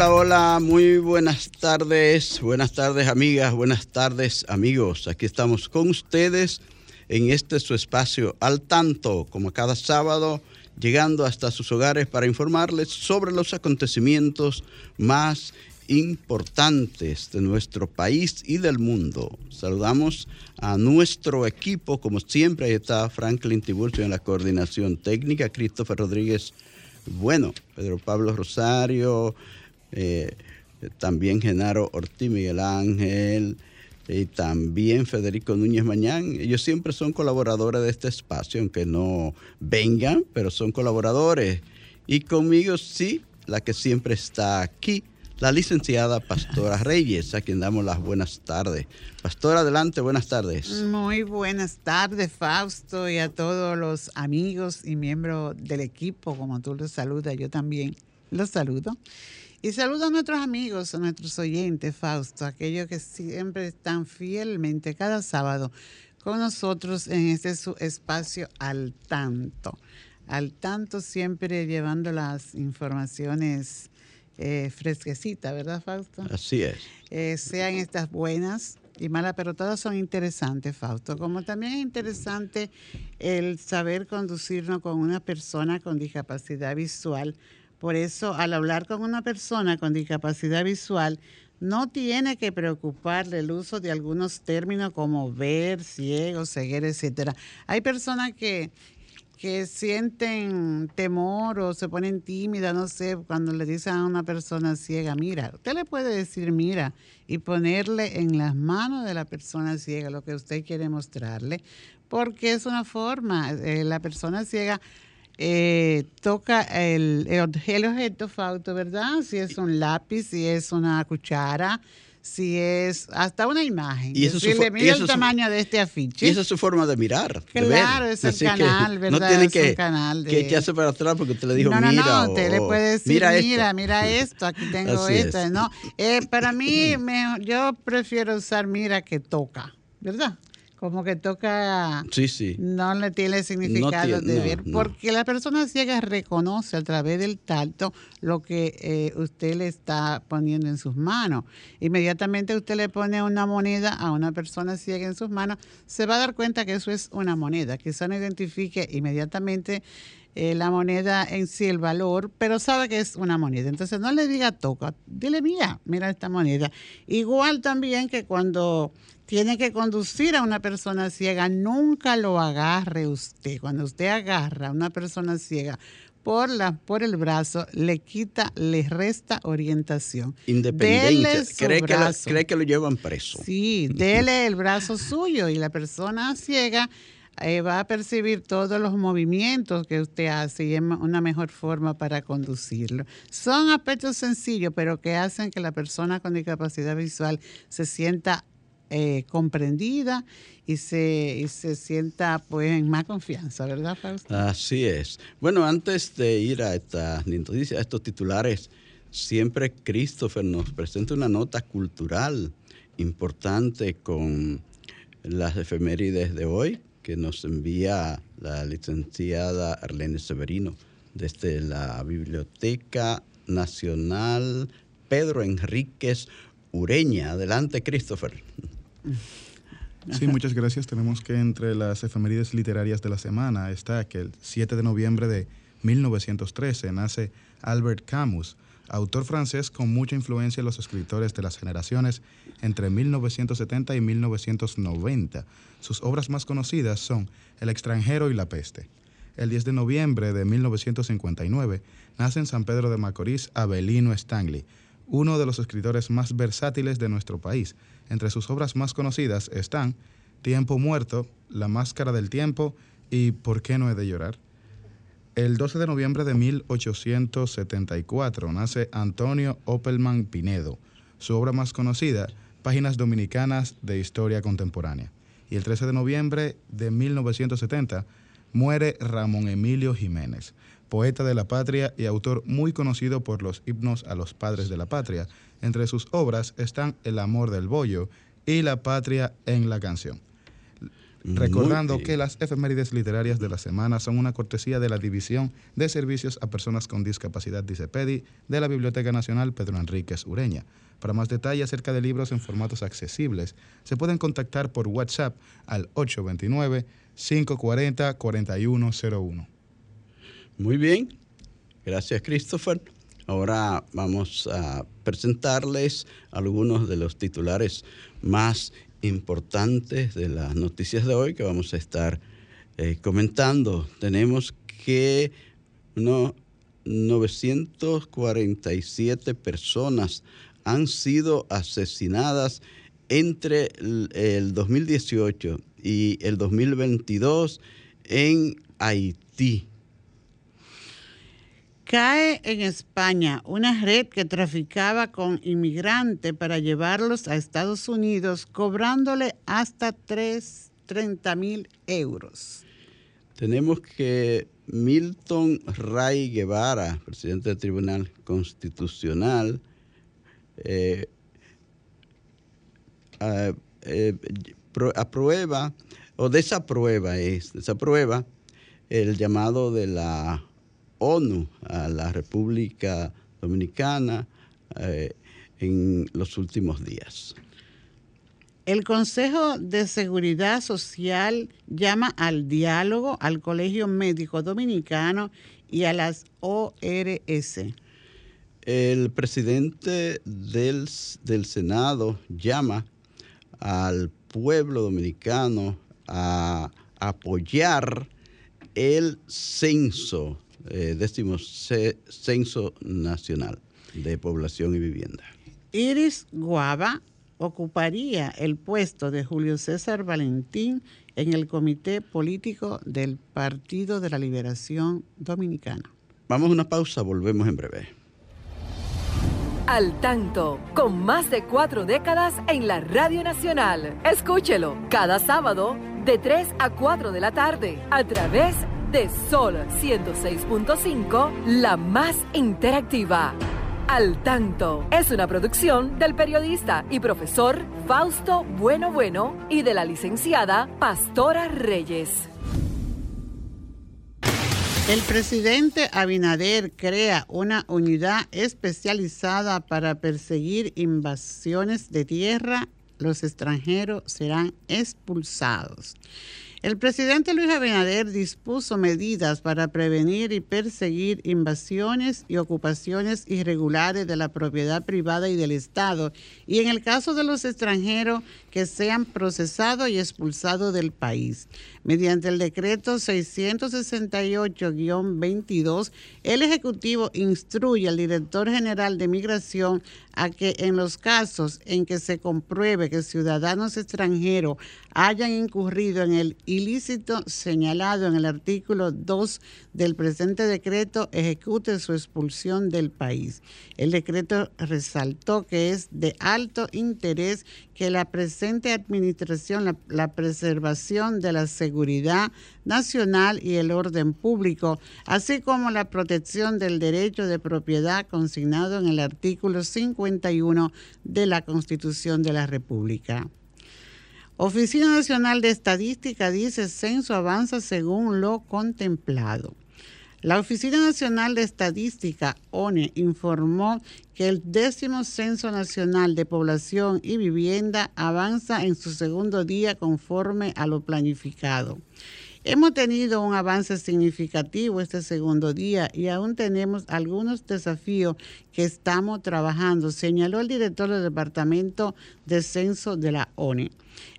Hola, hola, muy buenas tardes, buenas tardes amigas, buenas tardes amigos. Aquí estamos con ustedes en este su espacio al tanto, como cada sábado, llegando hasta sus hogares para informarles sobre los acontecimientos más importantes de nuestro país y del mundo. Saludamos a nuestro equipo, como siempre, ahí está Franklin Tiburcio en la coordinación técnica, Christopher Rodríguez, bueno, Pedro Pablo Rosario, eh, también Genaro Ortiz Miguel Ángel y también Federico Núñez Mañán. Ellos siempre son colaboradores de este espacio, aunque no vengan, pero son colaboradores. Y conmigo sí, la que siempre está aquí, la licenciada Pastora Reyes, a quien damos las buenas tardes. Pastora, adelante, buenas tardes. Muy buenas tardes, Fausto, y a todos los amigos y miembros del equipo, como tú los saludas, yo también los saludo. Y saludo a nuestros amigos, a nuestros oyentes, Fausto, aquellos que siempre están fielmente cada sábado con nosotros en este su espacio al tanto. Al tanto siempre llevando las informaciones eh, fresquecitas, ¿verdad, Fausto? Así es. Eh, sean estas buenas y malas, pero todas son interesantes, Fausto. Como también es interesante el saber conducirnos con una persona con discapacidad visual por eso, al hablar con una persona con discapacidad visual, no tiene que preocuparle el uso de algunos términos como ver, ciego, ceguera, etcétera. Hay personas que, que sienten temor o se ponen tímidas, no sé, cuando le dicen a una persona ciega, mira, usted le puede decir mira y ponerle en las manos de la persona ciega lo que usted quiere mostrarle, porque es una forma, eh, la persona ciega eh, toca el, el, objeto Fausto, ¿verdad? Si es un lápiz, si es una cuchara, si es hasta una imagen. Y eso si le mira el tamaño de este afiche. Y esa es su forma de mirar. Claro, de es el canal, ¿verdad? No tiene es que, canal de... que echarse para atrás porque usted le dijo no, no, mira. No, usted o, le puede decir, mira, mira, esto. mira esto, aquí tengo esto. es. ¿no? Eh, para mí, me, yo prefiero usar mira que toca, ¿verdad? Como que toca, Sí, sí. no le tiene significado No tiene- de no, ver, no. porque la persona ciega reconoce a través del tacto lo que eh, usted le está poniendo en sus manos. Inmediatamente usted le pone una moneda a una persona ciega en sus manos, se va a dar cuenta que eso es una moneda. Quizá no identifique inmediatamente eh, la moneda en sí, el valor, pero sabe que es una moneda. Entonces no le diga toca, dile mira, mira esta moneda. Igual también que cuando tiene que conducir a una persona ciega, nunca lo agarre usted. Cuando usted agarra a una persona ciega por, la, por el brazo, le quita, le resta orientación. Independencia. Cree que, lo, brazo. cree que lo llevan preso. Sí, dele el brazo suyo y la persona ciega eh, va a percibir todos los movimientos que usted hace y es una mejor forma para conducirlo. Son aspectos sencillos, pero que hacen que la persona con discapacidad visual se sienta eh, comprendida y se, y se sienta pues en más confianza, ¿verdad, Fausto? Así es. Bueno, antes de ir a estas noticias, a estos titulares, siempre Christopher nos presenta una nota cultural importante con las efemérides de hoy que nos envía la licenciada Arlene Severino desde la Biblioteca Nacional Pedro Enríquez Ureña. Adelante, Christopher. Sí, muchas gracias. Tenemos que entre las efemérides literarias de la semana está que el 7 de noviembre de 1913 nace Albert Camus, autor francés con mucha influencia en los escritores de las generaciones entre 1970 y 1990. Sus obras más conocidas son El extranjero y la peste. El 10 de noviembre de 1959 nace en San Pedro de Macorís Abelino Stanley, uno de los escritores más versátiles de nuestro país. Entre sus obras más conocidas están Tiempo Muerto, La Máscara del Tiempo y ¿Por qué no he de llorar? El 12 de noviembre de 1874 nace Antonio Opelman Pinedo. Su obra más conocida, Páginas Dominicanas de Historia Contemporánea. Y el 13 de noviembre de 1970 muere Ramón Emilio Jiménez, poeta de la patria y autor muy conocido por los himnos a los padres de la patria. Entre sus obras están El amor del bollo y La patria en la canción. Recordando que las efemérides literarias de la semana son una cortesía de la División de Servicios a Personas con Discapacidad DICEPEDI de la Biblioteca Nacional Pedro Enríquez Ureña. Para más detalles acerca de libros en formatos accesibles, se pueden contactar por WhatsApp al 829-540-4101. Muy bien, gracias Christopher. Ahora vamos a presentarles algunos de los titulares más importantes de las noticias de hoy que vamos a estar eh, comentando. Tenemos que 947 personas han sido asesinadas entre el 2018 y el 2022 en Haití. Cae en España una red que traficaba con inmigrantes para llevarlos a Estados Unidos, cobrándole hasta 30 mil euros. Tenemos que Milton Ray Guevara, presidente del Tribunal Constitucional, eh, eh, aprueba o desaprueba es desaprueba el llamado de la ONU a la República Dominicana eh, en los últimos días. El Consejo de Seguridad Social llama al diálogo al Colegio Médico Dominicano y a las ORS. El presidente del, del Senado llama al pueblo dominicano a apoyar el censo eh, décimo censo nacional de población y vivienda. Iris Guava ocuparía el puesto de Julio César Valentín en el Comité Político del Partido de la Liberación Dominicana. Vamos a una pausa, volvemos en breve. Al tanto, con más de cuatro décadas en la Radio Nacional. Escúchelo cada sábado de 3 a 4 de la tarde a través de de Sol 106.5, la más interactiva. Al tanto es una producción del periodista y profesor Fausto Bueno Bueno y de la licenciada Pastora Reyes. El presidente Abinader crea una unidad especializada para perseguir invasiones de tierra. Los extranjeros serán expulsados. El presidente Luis Abinader dispuso medidas para prevenir y perseguir invasiones y ocupaciones irregulares de la propiedad privada y del Estado, y en el caso de los extranjeros que sean procesados y expulsados del país. Mediante el decreto 668-22, el Ejecutivo instruye al director general de Migración a que en los casos en que se compruebe que ciudadanos extranjeros hayan incurrido en el ilícito señalado en el artículo 2 del presente decreto, ejecute su expulsión del país. El decreto resaltó que es de alto interés que la presente administración, la, la preservación de la seguridad nacional y el orden público, así como la protección del derecho de propiedad consignado en el artículo 51 de la Constitución de la República. Oficina Nacional de Estadística dice censo avanza según lo contemplado. La Oficina Nacional de Estadística, ONE, informó que el décimo Censo Nacional de Población y Vivienda avanza en su segundo día conforme a lo planificado Hemos tenido un avance significativo este segundo día y aún tenemos algunos desafíos que estamos trabajando, señaló el director del Departamento de Censo de la ONE.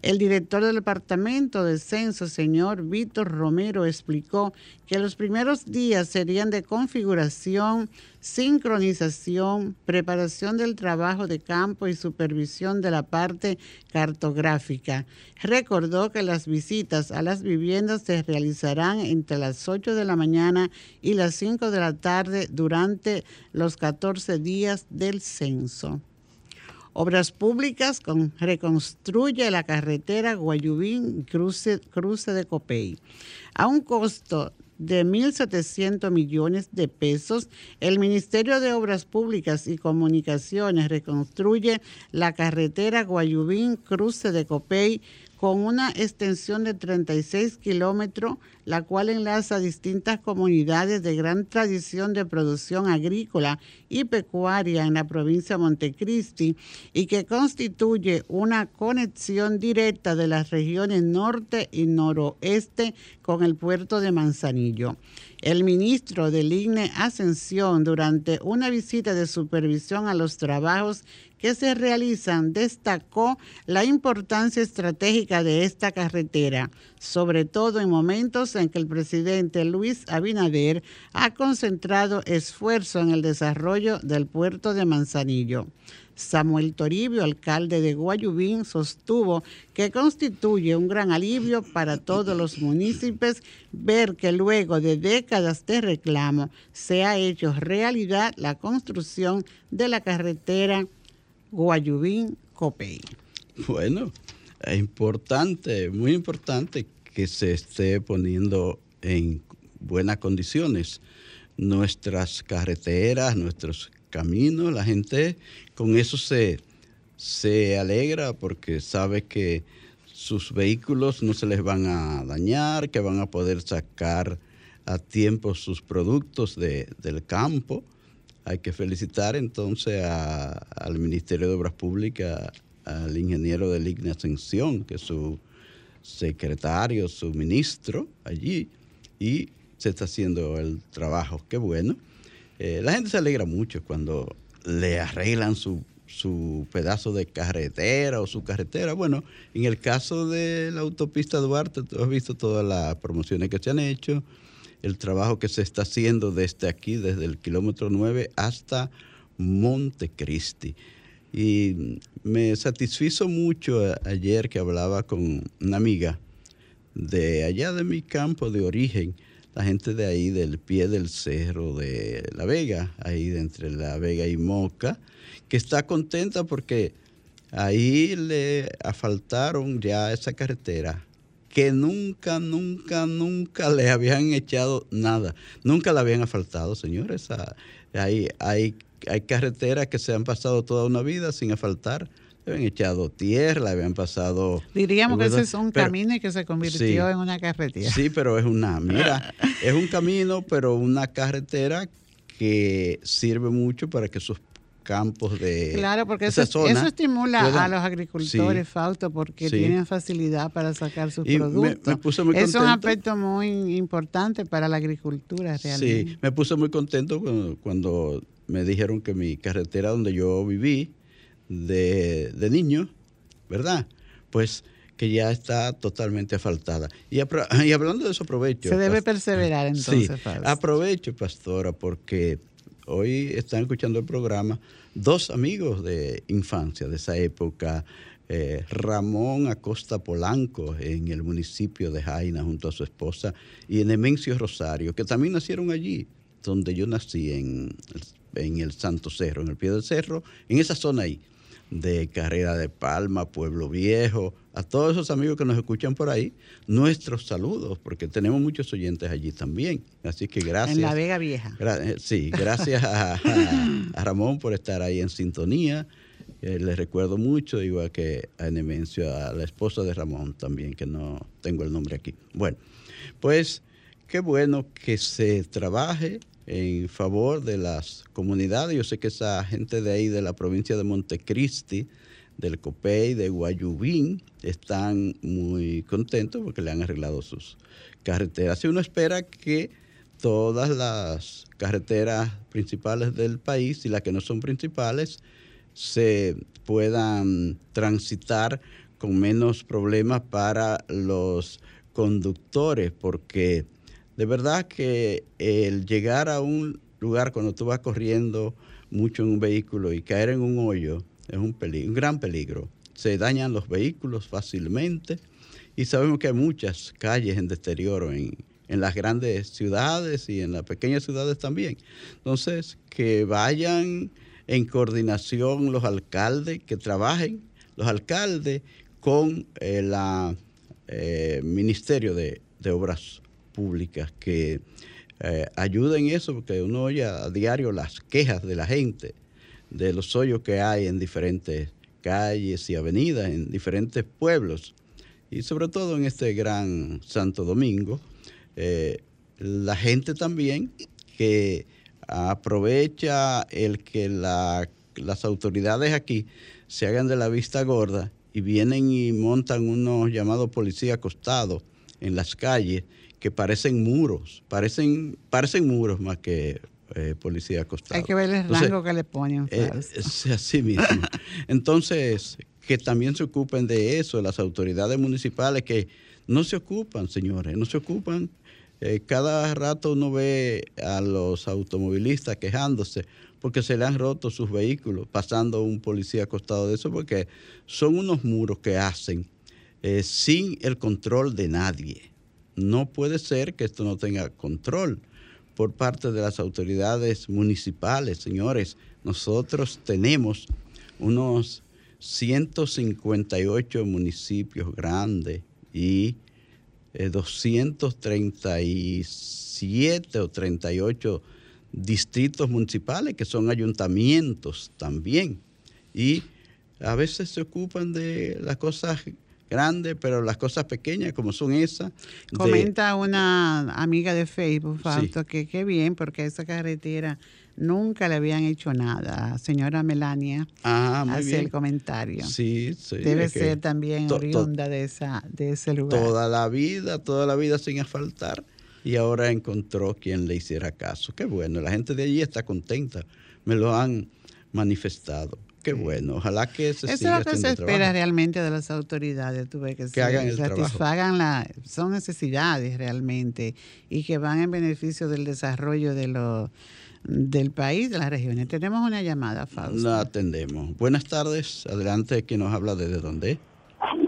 El director del Departamento de Censo, señor Víctor Romero, explicó que los primeros días serían de configuración, sincronización, preparación del trabajo de campo y supervisión de la parte cartográfica. Recordó que las visitas a las viviendas se realizarán entre las 8 de la mañana y las 5 de la tarde durante los 14 días del censo. Obras Públicas con, reconstruye la carretera Guayubín cruce, cruce de Copey. A un costo de 1.700 millones de pesos, el Ministerio de Obras Públicas y Comunicaciones reconstruye la carretera Guayubín Cruce de Copey con una extensión de 36 kilómetros, la cual enlaza distintas comunidades de gran tradición de producción agrícola y pecuaria en la provincia de Montecristi y que constituye una conexión directa de las regiones norte y noroeste con el puerto de Manzanillo. El ministro del INE Ascensión, durante una visita de supervisión a los trabajos que se realizan, destacó la importancia estratégica de esta carretera, sobre todo en momentos en que el presidente Luis Abinader ha concentrado esfuerzo en el desarrollo del puerto de Manzanillo. Samuel Toribio, alcalde de Guayubín, sostuvo que constituye un gran alivio para todos los municipios ver que luego de décadas de reclamo se ha hecho realidad la construcción de la carretera Guayubín Copey. Bueno, es importante, muy importante que se esté poniendo en buenas condiciones nuestras carreteras, nuestros caminos. La gente con eso se, se alegra porque sabe que sus vehículos no se les van a dañar, que van a poder sacar a tiempo sus productos del campo hay que felicitar entonces al Ministerio de Obras Públicas, al ingeniero de Ligna Ascensión, que su secretario, su ministro allí, y se está haciendo el trabajo. Qué bueno. Eh, la gente se alegra mucho cuando le arreglan su, su pedazo de carretera o su carretera. Bueno, en el caso de la autopista Duarte, tú has visto todas las promociones que se han hecho el trabajo que se está haciendo desde aquí, desde el kilómetro 9 hasta Montecristi. Y me satisfizo mucho ayer que hablaba con una amiga de allá de mi campo de origen, la gente de ahí del pie del cerro de La Vega, ahí de entre La Vega y Moca, que está contenta porque ahí le asfaltaron ya esa carretera que nunca, nunca, nunca le habían echado nada. Nunca la habían asfaltado, señores. Ah, hay carreteras que se han pasado toda una vida sin asfaltar. Le habían echado tierra, le habían pasado... Diríamos que ese es un camino y que se convirtió en una carretera. Sí, pero es una, mira, es un camino, pero una carretera que sirve mucho para que sus campos de Claro, porque eso, eso estimula a los agricultores, Fausto, porque tienen facilidad para sacar sus productos. es un aspecto muy importante para la agricultura realmente. Sí, me puse muy contento cuando, me dijeron que mi carretera donde yo viví de, niño, ¿verdad? Pues que ya está totalmente asfaltada. Y, y hablando de eso, aprovecho. Se debe perseverar entonces, sí, Aprovecho, pastora, porque hoy están escuchando el programa dos amigos de infancia de esa época, eh, Ramón Acosta Polanco en el municipio de Jaina junto a su esposa y Nemencio Rosario, que también nacieron allí, donde yo nací en, en el Santo Cerro, en el pie del cerro, en esa zona ahí de Carrera de Palma, Pueblo Viejo, a todos esos amigos que nos escuchan por ahí, nuestros saludos, porque tenemos muchos oyentes allí también. Así que gracias. En la Vega Vieja. Eh, sí, gracias a, Ramón por estar ahí en sintonía. Eh, les recuerdo mucho, igual que a Enemencio, a la esposa de Ramón también, que no tengo el nombre aquí. Bueno, pues qué bueno que se trabaje en favor de las comunidades. Yo sé que esa gente de ahí, de la provincia de Montecristi, del COPEI, de Guayubín, están muy contentos porque le han arreglado sus carreteras. Y uno espera que todas las carreteras principales del país y las que no son principales se puedan transitar con menos problemas para los conductores, porque de verdad que el llegar a un lugar cuando tú vas corriendo mucho en un vehículo y caer en un hoyo es un, peligro, un gran peligro. Se dañan los vehículos fácilmente y sabemos que hay muchas calles en deterioro en, en las grandes ciudades y en las pequeñas ciudades también. Entonces, que vayan en coordinación los alcaldes, que trabajen los alcaldes con el eh, Ministerio de, Obras Públicas, que eh, ayuden eso, porque uno oye a diario las quejas de la gente de los hoyos que hay en diferentes calles y avenidas, en diferentes pueblos, y sobre todo en este gran Santo Domingo. Eh, la gente también que aprovecha el que las autoridades aquí se hagan de la vista gorda y vienen y montan unos llamados policías acostados en las calles que parecen muros, parecen, parecen muros más que eh, policía acostado. Hay que ver el rango que le ponen. Eh, es así mismo. Entonces, que también se ocupen de eso, las autoridades municipales que no se ocupan, señores, no se ocupan. Eh, cada rato uno ve a los automovilistas quejándose porque se le han roto sus vehículos, pasando un policía acostado de eso, porque son unos muros que hacen sin el control de nadie. No puede ser que esto no tenga control por parte de las autoridades municipales. Señores, nosotros tenemos unos 158 municipios grandes y 237 eh, o 38 distritos municipales que son ayuntamientos también. Y a veces se ocupan de las cosas grandes, pero las cosas pequeñas como son esas. Comenta una amiga de Facebook, Fausto, que qué bien, porque esa carretera nunca le habían hecho nada. Señora Melania ah, hace el comentario. Sí, sí. Debe ser también oriunda de, esa, de ese lugar. Toda la vida, toda la vida sin asfaltar. Y ahora encontró quien le hiciera caso. Qué bueno, la gente de allí está contenta. Me lo han manifestado. Qué bueno, ojalá que se Eso es lo que se espera realmente de las autoridades, tú ves, que, se satisfagan las son necesidades realmente y que van en beneficio del desarrollo de los del país, de las regiones. Tenemos una llamada, Fausto. La atendemos. Buenas tardes, adelante, ¿quién nos habla desde dónde?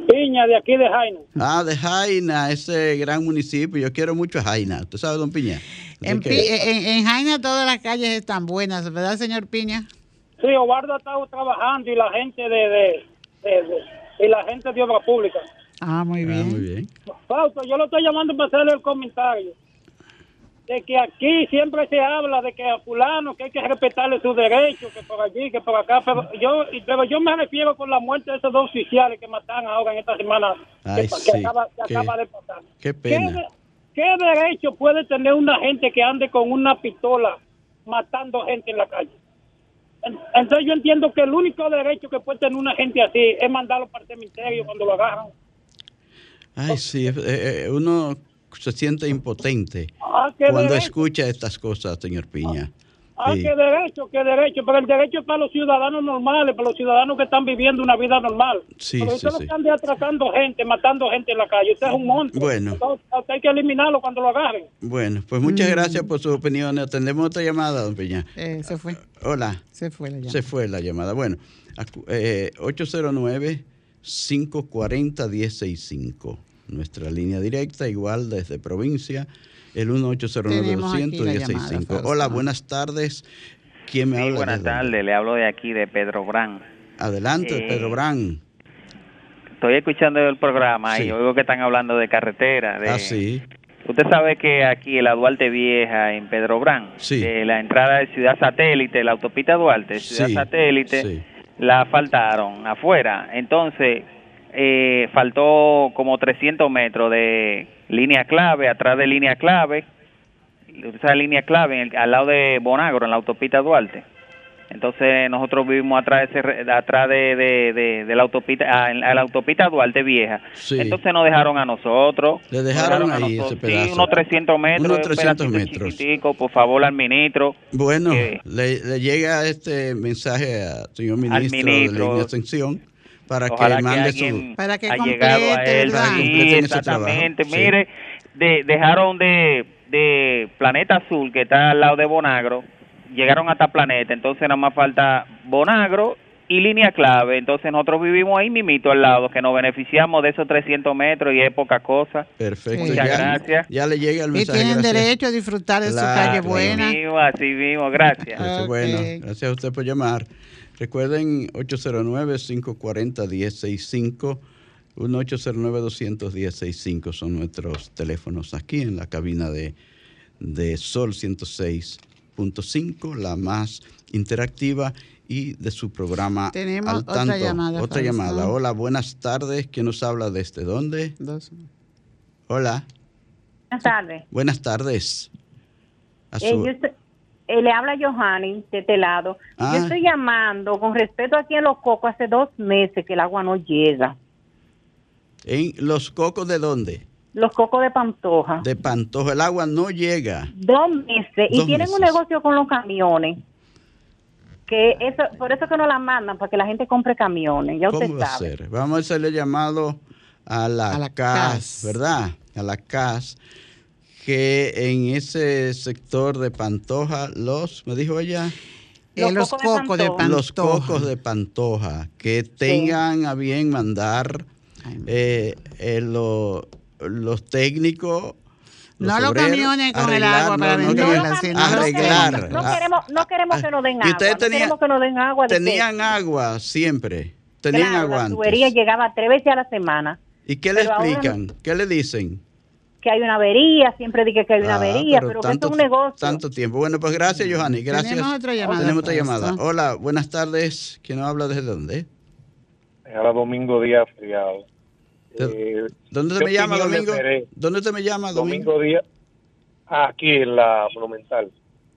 Piña, de aquí de Jaina. Ah, de Jaina, ese gran municipio. Yo quiero mucho a Jaina. ¿Usted sabe, don Piña? En, en Jaina todas las calles están buenas, ¿verdad, señor Piña? Sí, Obardo ha estado trabajando y la gente de, y la gente de obra pública. Ah, muy ah, bien. muy bien. Fausto, yo lo estoy llamando para hacerle el comentario de que aquí siempre se habla de que a fulano que hay que respetarle sus derechos, que por allí, que por acá, pero yo pero yo me refiero con la muerte de esos dos oficiales que matan ahora en esta semana que, acaba, de pasar. Qué pena. ¿Qué, derecho puede tener una gente que ande con una pistola matando gente en la calle? Entonces yo entiendo que el único derecho que puede tener una gente así es mandarlo para el cementerio cuando lo agarran. Ay, sí, eh, eh, uno se siente impotente ah, cuando escucha estas cosas, señor Piña. Ah, qué derecho, qué derecho, pero el derecho es para los ciudadanos normales, para los ciudadanos que están viviendo una vida normal. Sí, pero sí, sí. están atracando gente, matando gente en la calle, usted es un monstruo. Bueno. hay que eliminarlo cuando lo agarren. Bueno, pues muchas mm. gracias por sus opiniones. Atendemos otra llamada, don Piña. Eh, se fue. Hola. Se fue la llamada. Se fue la llamada. Bueno, eh, 809 540 1065 nuestra línea directa, igual desde provincia, el 1809 Hola, buenas tardes. ¿Quién me habla? Buenas tardes, le hablo de aquí, de Pedro Brán. Adelante, eh, Pedro Brán. Estoy escuchando el programa y oigo que están hablando de carretera. De, ah, sí. Usted sabe que aquí en la Duarte Vieja, en Pedro Brán, de la entrada de Ciudad Satélite, la autopista Duarte, Ciudad Satélite, la faltaron afuera. Entonces, eh, faltó como 300 metros de línea clave, atrás de línea clave, esa línea clave al lado de Bonagro, en la autopista Duarte. Entonces nosotros vivimos atrás de, atrás de, de, la autopista, a, ah, la autopista Duarte Vieja. Entonces nos dejaron a nosotros. Le dejaron, ahí ese pedazo. Sí, unos 300 metros. Unos 300 metros. por favor, al ministro. Bueno, le, llega este mensaje al señor ministro, de la extensión para que mande su... Para que complete, Sí, exactamente. Mire, dejaron de, de Planeta Azul, que está al lado de Bonagro, llegaron hasta Planeta, entonces nada más falta Bonagro y línea clave. Entonces nosotros vivimos ahí mimito al lado, que nos beneficiamos de esos 300 metros y es poca cosa. Perfecto. Muchas gracias. Ya le llega el mensaje. Y tienen derecho a disfrutar de su calle buena. Así mismo, así mismo, gracias. Bueno, gracias a usted por llamar. Recuerden 809-540-1065. 1-809-210-65 son nuestros teléfonos aquí en la cabina de, de Sol 106 cinco, la más interactiva y de su programa Tenemos otra llamada. Otra llamada. Hola, buenas tardes. ¿Quién nos habla desde dónde? Hola. Buenas tardes. Buenas tardes. Eh, eh, le habla Johanny de este lado. Yo ah. estoy llamando con respeto aquí en Los Cocos hace dos meses que el agua no llega. ¿En Los Cocos de dónde? Los cocos de Pantoja. De Pantoja, el agua no llega. Dos meses. y tienen un negocio con los camiones. Que eso, por eso que no la mandan, para que la gente compre camiones. Ya usted ¿Cómo va a ser? Vamos a hacerle llamado a la, CAS, ¿verdad? A la CAS, que en ese sector de Pantoja, los, me dijo ella, los, cocos, de Pantoja. Los cocos de Pantoja, que tengan a bien mandar eh, eh, lo, los técnicos no los camiones con el agua para no, venderla, sino arreglar. No, queremos, no queremos que nos den agua. ustedes tenían, no que nos den agua. tenían agua siempre. Tenían agua antes. La tubería llegaba tres veces a la semana. ¿Y qué le explican? ¿Qué le dicen? Que hay una avería, siempre dije que hay una ah, avería, pero, que esto es un negocio. Tanto tiempo. Bueno, pues gracias, Johanny. Gracias. Tenemos otra llamada. Tenemos otra llamada. Hola, buenas tardes. ¿Quién nos habla desde dónde? Ahora Domingo Díaz Friado. Eh, ¿Dónde te me llama, Domingo? ¿Dónde te me llama, Domingo? Díaz. Ah, aquí en la Monumental.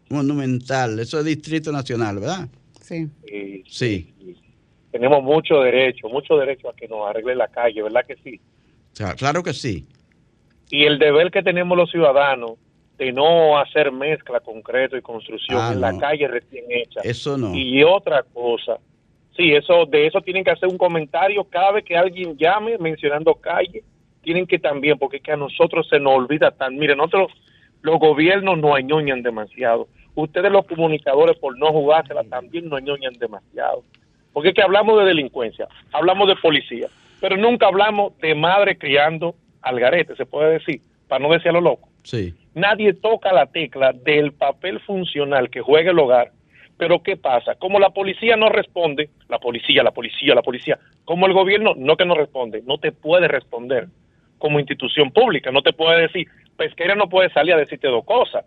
Monumental, eso es Distrito Nacional, ¿verdad? Sí. sí. Tenemos mucho derecho, mucho derecho a que nos arregle la calle, ¿verdad que sí? claro que sí. Y el deber que tenemos los ciudadanos de no hacer mezcla concreto y construcción ah, en la calle recién hecha. Eso no. Y otra cosa, Sí, eso, de eso tienen que hacer un comentario cada vez que alguien llame mencionando calle. Tienen que también, porque es que a nosotros se nos olvida tan. Mire, nosotros, los gobiernos nos añoñan demasiado. Ustedes, los comunicadores, por no jugársela, también nos añoñan demasiado. Porque es que hablamos de delincuencia, hablamos de policía, pero nunca hablamos de madre criando al garete, se puede decir, para no decir a lo loco. Sí. Nadie toca la tecla del papel funcional que juega el hogar pero ¿qué pasa? Como la policía no responde, la policía, la policía, la policía, como el gobierno no que no responde, no te puede responder como institución pública, no te puede decir, pesquera no puede salir a decirte dos cosas,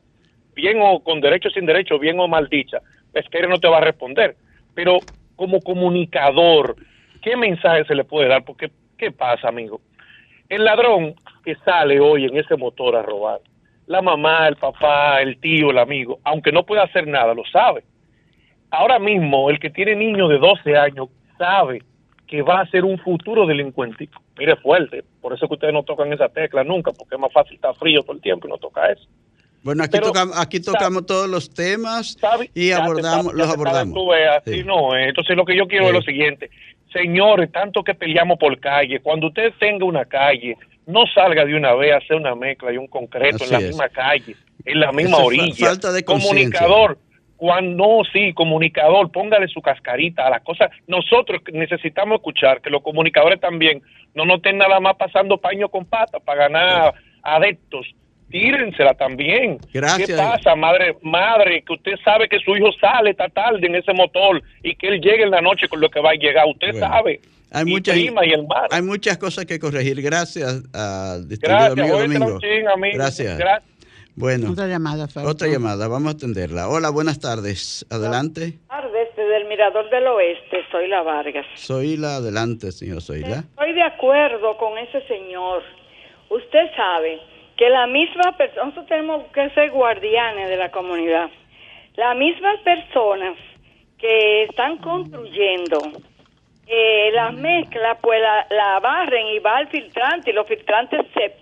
bien o con derecho o sin derecho, bien o mal dicha, pesquera no te va a responder, pero como comunicador, ¿qué mensaje se le puede dar? Porque, ¿qué pasa, amigo? El ladrón que sale hoy en ese motor a robar, la mamá, el papá, el tío, el amigo, aunque no pueda hacer nada, lo sabe ahora mismo el que tiene niño de 12 años sabe que va a ser un futuro delincuente. Mire, fuerte. Por eso que ustedes no tocan esa tecla nunca, porque es más fácil estar frío todo el tiempo y no toca eso. Bueno, aquí, tocamos, aquí tocamos todos los temas y abordamos, los abordamos. no, eh, entonces lo que yo quiero es lo siguiente. Señores, tanto que peleamos por calle, cuando usted tenga una calle, no salga de una vez a hacer una mezcla y un concreto en la misma calle, en la misma orilla. Falta de Comunicador, cuando sí, comunicador, póngale su cascarita a las cosas. Nosotros necesitamos escuchar que los comunicadores también no nos estén nada más pasando paño con pata para ganar adeptos. Tírensela también. Gracias. ¿Qué pasa, madre? Madre, que usted sabe que su hijo sale esta tarde en ese motor y que él llegue en la noche con lo que va a llegar. Usted sabe. Hay, muchas, y el mar. hay muchas cosas que corregir. Gracias al distinguido amigo Domingo. Gracias. Gracias. Bueno, otra llamada, Otra llamada, vamos a atenderla. Hola, buenas tardes. Adelante. Buenas tardes, desde el Mirador del Oeste, soy la Vargas. Soy la, adelante, señor Soyla. Estoy de acuerdo con ese señor. Usted sabe que la misma persona, nosotros tenemos que ser guardianes de la comunidad. Las mismas personas que están construyendo, eh, las mezclas, pues la, la, barren y va al filtrante y los filtrantes se,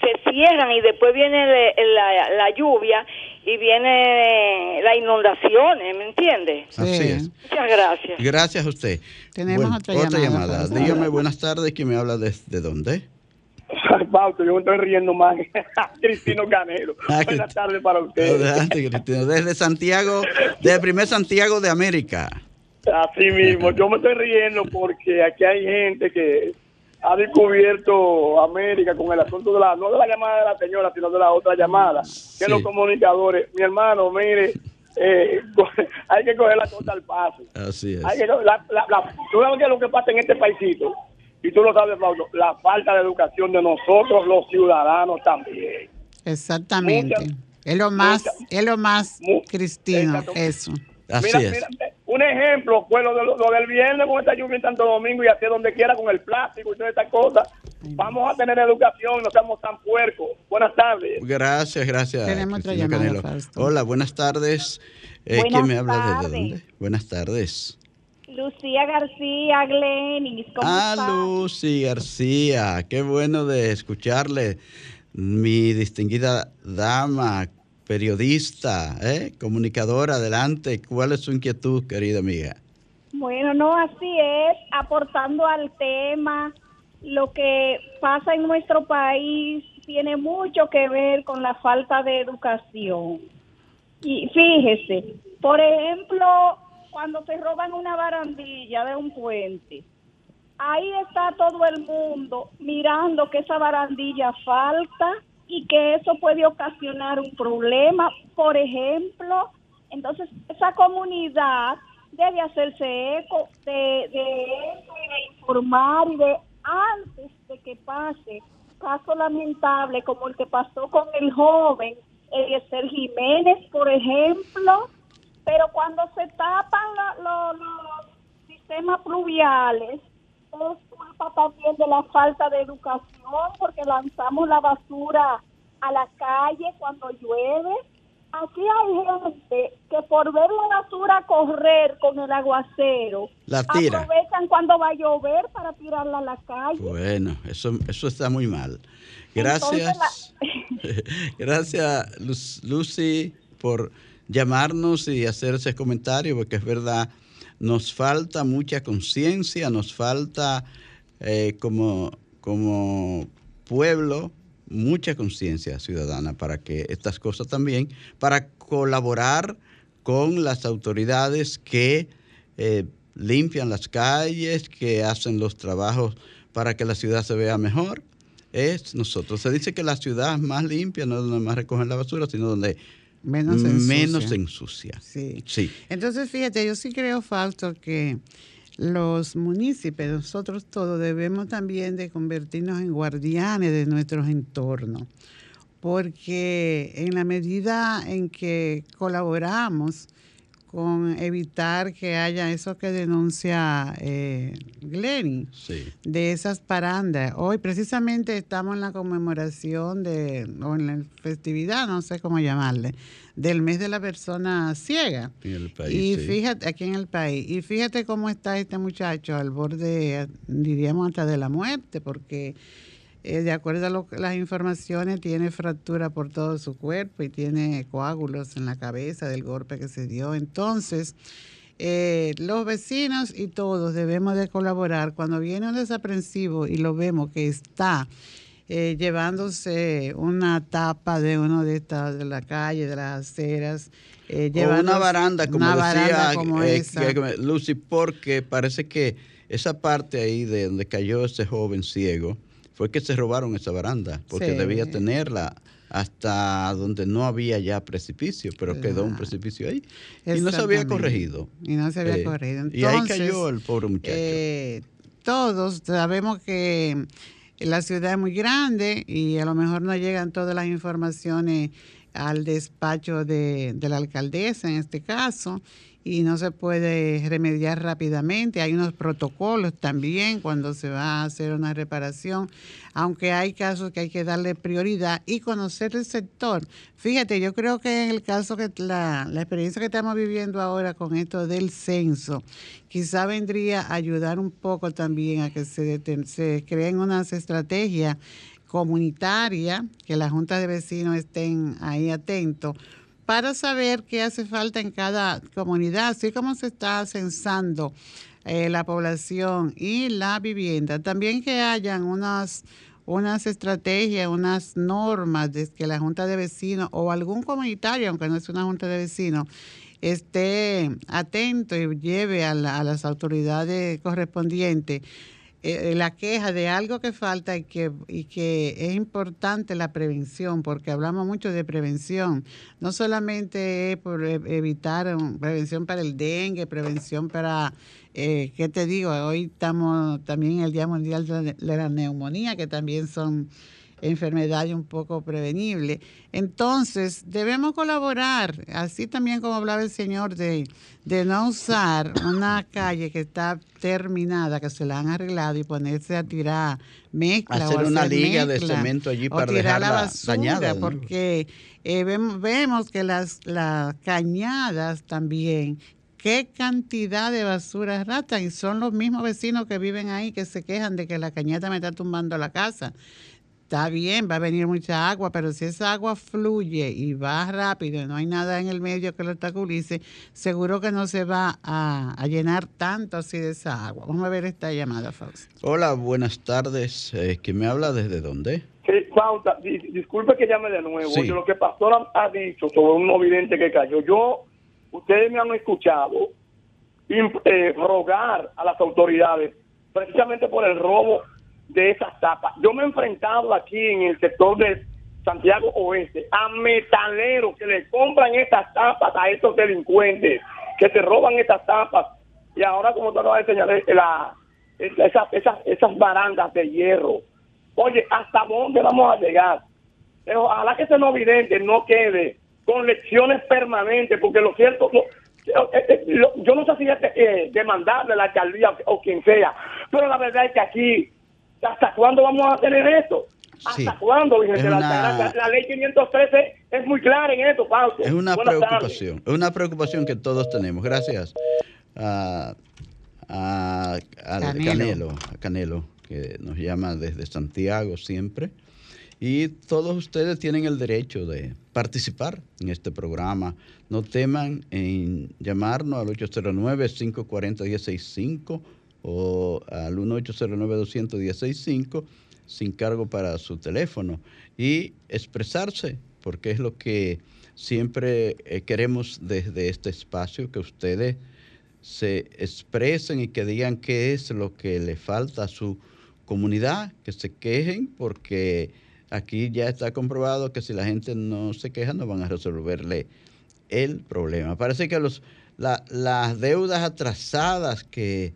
se cierran y después viene la, la, lluvia y viene la inundación, ¿me entiende? Así es. Muchas gracias. Gracias a usted. Tenemos otra, llamada. llamada. Dígame buenas tardes, ¿quién me habla desde dónde? Fausto, yo me estoy riendo más. Cristino Canero. Ah, Buenas tardes para usted. Adelante, Cristino. Desde Santiago, desde primer Santiago de América. Así mismo, yo me estoy riendo porque aquí hay gente que ha descubierto América con el asunto de la, no de la llamada de la señora, sino de la otra llamada, que los comunicadores. Mi hermano, mire, eh, hay que coger la cosa al paso. Así es. Hay que, la, la, ¿Tú sabes qué es lo que pasa en este paisito? Y tú lo sabes, Pablo, la falta de educación de nosotros los ciudadanos también. Exactamente. es lo más, es lo más cristino, eso. Así es. Mira, un ejemplo fue lo, de, lo, del viernes con esta lluvia en Santo Domingo y hacer donde quiera con el plástico y todas estas cosas. Vamos a tener educación, no seamos tan puercos. Buenas tardes. Gracias, gracias. Tenemos otra llamada, Hola, buenas tardes. Eh, ¿Quién me habla desde dónde? Buenas tardes. Lucía García Glenis. ¿cómo ah, Lucía García, qué bueno de escucharle, mi distinguida dama, periodista, ¿eh? comunicadora, adelante. ¿Cuál es su inquietud, querida amiga? Bueno, no, así es, aportando al tema, lo que pasa en nuestro país tiene mucho que ver con la falta de educación. Y fíjese, por ejemplo, cuando se roban una barandilla de un puente, ahí está todo el mundo mirando que esa barandilla falta y que eso puede ocasionar un problema. Por ejemplo, entonces esa comunidad debe hacerse eco de, eso y de informar y de antes de que pase caso lamentable como el que pasó con el joven Eliezer Jiménez, por ejemplo, pero cuando se tapan los sistemas pluviales, es culpa también de la falta de educación, porque lanzamos la basura a la calle cuando llueve. Aquí hay gente que por ver la basura correr con el aguacero, la tira. aprovechan cuando va a llover para tirarla a la calle. Bueno, eso, eso está muy mal. Gracias. Gracias, Lucy, por llamarnos y hacer ese comentario, porque es verdad, nos falta mucha conciencia, nos falta eh, como, como pueblo mucha conciencia ciudadana para que estas cosas también, para colaborar con las autoridades que eh, limpian las calles, que hacen los trabajos para que la ciudad se vea mejor, es nosotros. Se dice que la ciudad más limpia no es donde más recogen la basura, sino donde menos ensucia. Menos ensucia. Sí. sí. Entonces, fíjate, yo sí creo, Fausto, que los municipios, nosotros todos debemos también de convertirnos en guardianes de nuestros entornos, porque en la medida en que colaboramos con evitar que haya eso que denuncia eh, Glenny, de esas parandas. Hoy precisamente estamos en la conmemoración de, o en la festividad, no sé cómo llamarle, del mes de la persona ciega. y fíjate, aquí en el país. Y fíjate cómo está este muchacho al borde, diríamos hasta de la muerte, porque eh, de acuerdo a las informaciones, tiene fractura por todo su cuerpo y tiene coágulos en la cabeza del golpe que se dio. Entonces, eh, los vecinos y todos debemos de colaborar. Cuando viene un desaprensivo y lo vemos que está eh, llevándose una tapa de uno de estas de la calle, de las aceras, eh, o una baranda, como decía como esa. Lucy, porque parece que esa parte ahí de donde cayó ese joven ciego, fue que se robaron esa baranda, porque debía tenerla hasta donde no había ya precipicio, pero quedó un precipicio ahí. Y no se había corregido. Y no se había eh, corregido. y ahí cayó el pobre muchacho. Eh, todos sabemos que la ciudad es muy grande y a lo mejor no llegan todas las informaciones al despacho de, de la alcaldesa en este caso y no se puede remediar rápidamente. Hay unos protocolos también cuando se va a hacer una reparación, aunque hay casos que hay que darle prioridad y conocer el sector. Fíjate, yo creo que en el caso que la, la experiencia que estamos viviendo ahora con esto del censo, quizá vendría a ayudar un poco también a que se, se creen unas estrategias comunitarias, que la Junta de Vecinos estén ahí atentos para saber qué hace falta en cada comunidad, así como se está censando eh, la población y la vivienda. También que hayan unas, unas estrategias, unas normas de que la Junta de Vecinos o algún comunitario, aunque no es una Junta de Vecinos, esté atento y lleve a las autoridades correspondientes eh, la queja de algo que falta y que, y que es importante la prevención, porque hablamos mucho de prevención, no solamente es por e, evitar prevención para el dengue, prevención para, eh, ¿qué te digo? Hoy estamos también en el Día Mundial de la Neumonía, que también son enfermedad un poco prevenible. Entonces, debemos colaborar, así también como hablaba el señor, de, de no usar una calle que está terminada, que se la han arreglado y ponerse a tirar mezcla. Hacer una liga de cemento allí para tirar la basura, dañada. Porque eh, vemos, vemos, que las, las cañadas también qué cantidad de basura ratan y son los mismos vecinos que viven ahí que se quejan de que la cañada me está tumbando la casa está bien, va a venir mucha agua, pero si esa agua fluye y va rápido y no hay nada en el medio que lo obstaculice, seguro que no se va a, llenar tanto así de esa agua. Vamos a ver esta llamada, Fausto. Hola, buenas tardes. Eh, ¿Quién me habla desde dónde? Sí, Fausta, disculpe que llame de nuevo. Yo lo que Pastor ha dicho sobre un novidente que cayó, yo, ustedes me han escuchado eh, rogar a las autoridades precisamente por el robo de esas tapas. Yo me he enfrentado aquí en el sector de Santiago Oeste a metaleros que le compran estas tapas a estos delincuentes, que se roban estas tapas. Y ahora, como te lo voy a enseñar, la, esas, esas, esas barandas de hierro. Oye, ¿hasta dónde vamos a llegar? Pero ojalá que ese no vidente no quede con lecciones permanentes, porque lo cierto, eh, eh, yo no sé si es eh, demandarle a la alcaldía o quien sea, pero la verdad es que aquí ¿Hasta cuándo vamos a tener esto? ¿Hasta cuándo? la, ley 513 es muy clara en esto, Pablo. Es una preocupación, es una preocupación que todos tenemos. Gracias a, a, Canelo. a Canelo, que nos llama desde Santiago siempre. Y todos ustedes tienen el derecho de participar en este programa. No teman en llamarnos al 809-540-165 o al 1-809-200-165 sin cargo para su teléfono y expresarse, porque es lo que siempre eh, queremos desde este espacio, que ustedes se expresen y que digan qué es lo que le falta a su comunidad, que se quejen, porque aquí ya está comprobado que si la gente no se queja no van a resolverle el problema. Parece que los, las deudas atrasadas que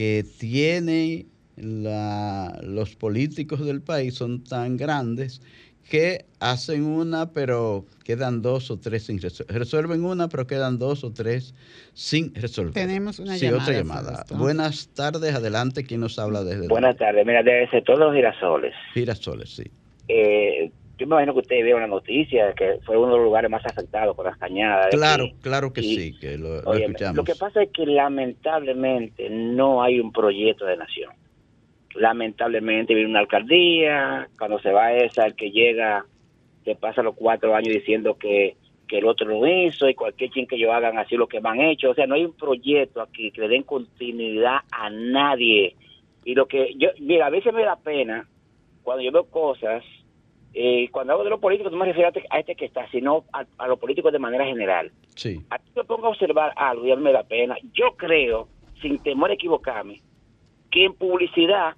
que tienen los políticos del país son tan grandes que hacen una, pero quedan dos o tres sin resolver. Resuelven una, pero quedan dos o tres sin resolver. Tenemos una sí, llamada. otra llamada. Buenas tardes, adelante. ¿Quién nos habla desde Buenas tardes, mira, desde todos los girasoles. Girasoles, sí. Eh, yo me imagino que ustedes vieron la noticia que fue uno de los lugares más afectados por las cañadas. Claro, claro que sí, que lo, escuchamos. Lo que pasa es que lamentablemente no hay un proyecto de nación. Lamentablemente viene una alcaldía, cuando se va esa, el que llega, se pasa los cuatro años diciendo que, que el otro lo hizo y cualquier quien que yo hagan así lo que van hecho. O sea, no hay un proyecto aquí que le den continuidad a nadie. Y lo que yo, mira, a veces me da pena cuando yo veo cosas eh, cuando hablo de los políticos, no me refiero a este que está, sino a, los políticos de manera general. Sí. Aquí me pongo a observar algo y a mí me da pena. Yo creo, sin temor a equivocarme, que en publicidad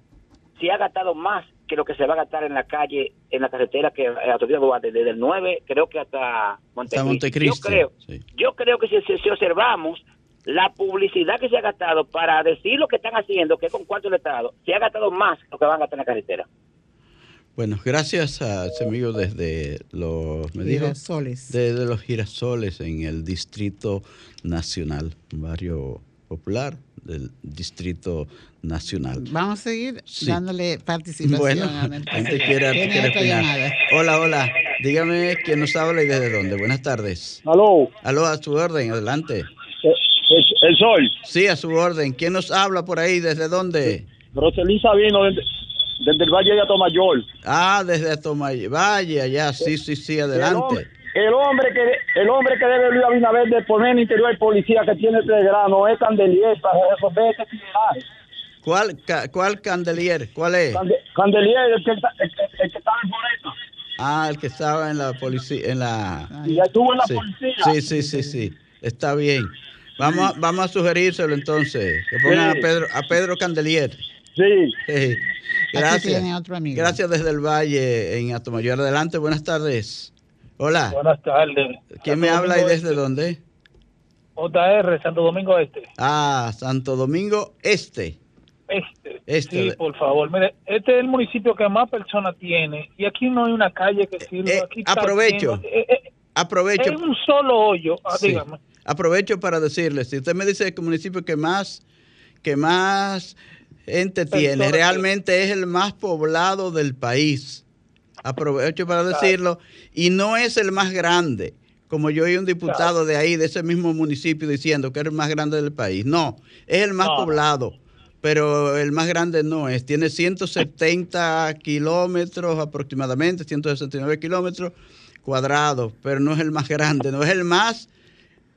se ha gastado más que lo que se va a gastar en la calle, en la carretera que la autoridad Duarte, desde el 9 creo que hasta Montecristo. Yo creo, yo creo que si, si, observamos la publicidad que se ha gastado para decir lo que están haciendo, que es con cuarto del Estado, se ha gastado más que lo que van a gastar en la carretera. Bueno, gracias a ese amigo desde los girasoles. desde los girasoles en el Distrito Nacional, un barrio popular del Distrito Nacional. Vamos a seguir dándole participación. Bueno, gente quiere, Hola, hola. Dígame quién nos habla y desde dónde. Buenas tardes. Aló. Aló, a su orden, adelante. Eh, el, sol. Sí, a su orden. ¿Quién nos habla por ahí? ¿Desde dónde? Roselín Sabino, desde, desde el Valle de Atomayor. Ah, desde Atomayor. Valle, allá, sí, sí, sí, adelante. El hombre, que el hombre que debe Luis Abinader de poner en interior de policía que tiene tres granos es Candelier para resolver este criminal. ¿Cuál, ¿Cuál Candelier? ¿Cuál es? Candelier, el que, el, el, que estaba en Floresta. Ah, el que estaba en la policía, en la... Y estuvo en la policía. Sí, sí, sí, sí, está bien. Vamos, a, vamos a sugerírselo entonces, que pongan a Pedro, a Pedro Candelier. Sí. Gracias. Gracias desde el Valle en Atomayor. Adelante, buenas tardes. Hola. Buenas tardes. ¿Quién me habla y desde dónde? JR, Santo Domingo Este. Ah, Santo Domingo Este. Este. este. Sí, por favor. Mire, este es el municipio que más personas tiene y aquí no hay una calle que sirva. Eh, aquí aprovecho. Eh, eh, aprovecho. Es un solo hoyo, ah, dígame. Aprovecho para decirle, si usted me dice que el municipio que más que más gente tiene. Realmente es el más poblado del país. Aprovecho para decirlo. Y no es el más grande. Como yo oí un diputado de ahí, de ese mismo municipio, diciendo que era el más grande del país. No, es el más poblado. Pero el más grande no es. Tiene 170 kilómetros aproximadamente, 169 kilómetros cuadrados, pero no es el más grande, no es el más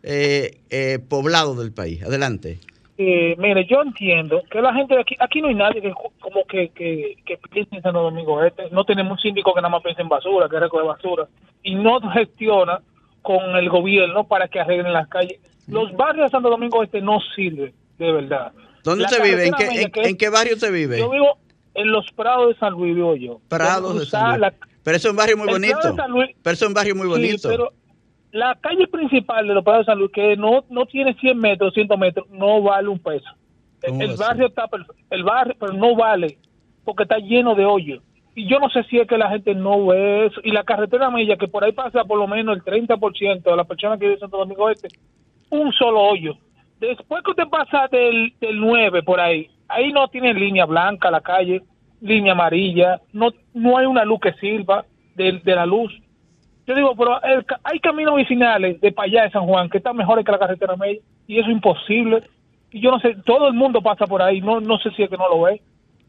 eh, eh, poblado del país. Adelante eh, mire, yo entiendo que la gente de aquí, aquí no hay nadie que como que, que, que piense en Santo Domingo Este, no tenemos un síndico que nada más piense en basura, que recoge basura, y no gestiona con el gobierno para que arreglen las calles. Los barrios de Santo Domingo Este no sirven, de verdad. ¿Dónde usted vive? ¿En qué, en, qué barrio usted vive? Yo vivo en los Prados de San Luis, vivo yo. Prados de San Luis. pero es un barrio muy bonito. pero es un barrio muy bonito. pero la calle principal de los Prados de San Luis, que no, no tiene 100 metros, 100 metros, no vale un peso. El barrio está, el barrio, pero no vale, porque está lleno de hoyos. Y yo no sé si es que la gente no ve eso. Y la carretera Milla, que por ahí pasa por lo menos el 30% de las personas que viven en Santo Domingo Este, un solo hoyo. Después que usted pasa del, del 9 por ahí, ahí no tiene línea blanca la calle, línea amarilla, no, no hay una luz que sirva de, de la luz. Yo digo, pero hay caminos vecinales de para allá de San Juan que están mejores que la carretera media y eso es imposible. Y yo no sé, todo el mundo pasa por ahí, no, no sé si es que no lo ve.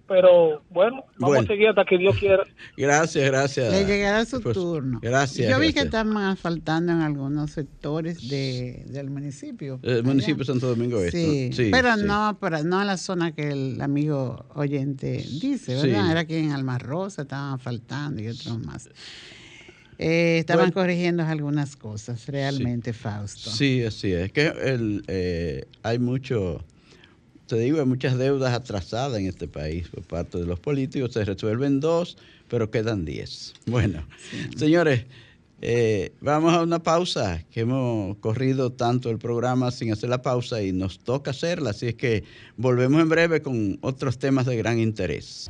Pero bueno, vamos a seguir hasta que Dios quiera. Gracias, gracias. Le llegará su pues, turno. Gracias. Yo vi que están faltando en algunos sectores de, del municipio. El municipio de Santo Domingo Este. Sí, pero no pero no en la zona que el amigo oyente dice, ¿verdad? Era que en Alma Rosa estaban faltando y otros más. Eh, estaban corrigiendo algunas cosas, realmente, Fausto. Sí, así es. que el, eh, hay mucho, te digo, hay muchas deudas atrasadas en este país por parte de los políticos. Se resuelven dos, pero quedan diez. Bueno, señores, eh, vamos a una pausa, que hemos corrido tanto el programa sin hacer la pausa y nos toca hacerla. Así es que volvemos en breve con otros temas de gran interés.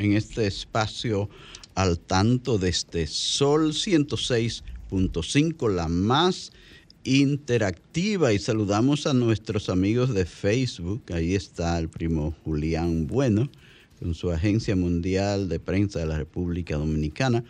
en este espacio al tanto de este Sol 106.5, la más interactiva y saludamos a nuestros amigos de Facebook. Ahí está el primo Julián Bueno con su Agencia Mundial de Prensa de la República Dominicana.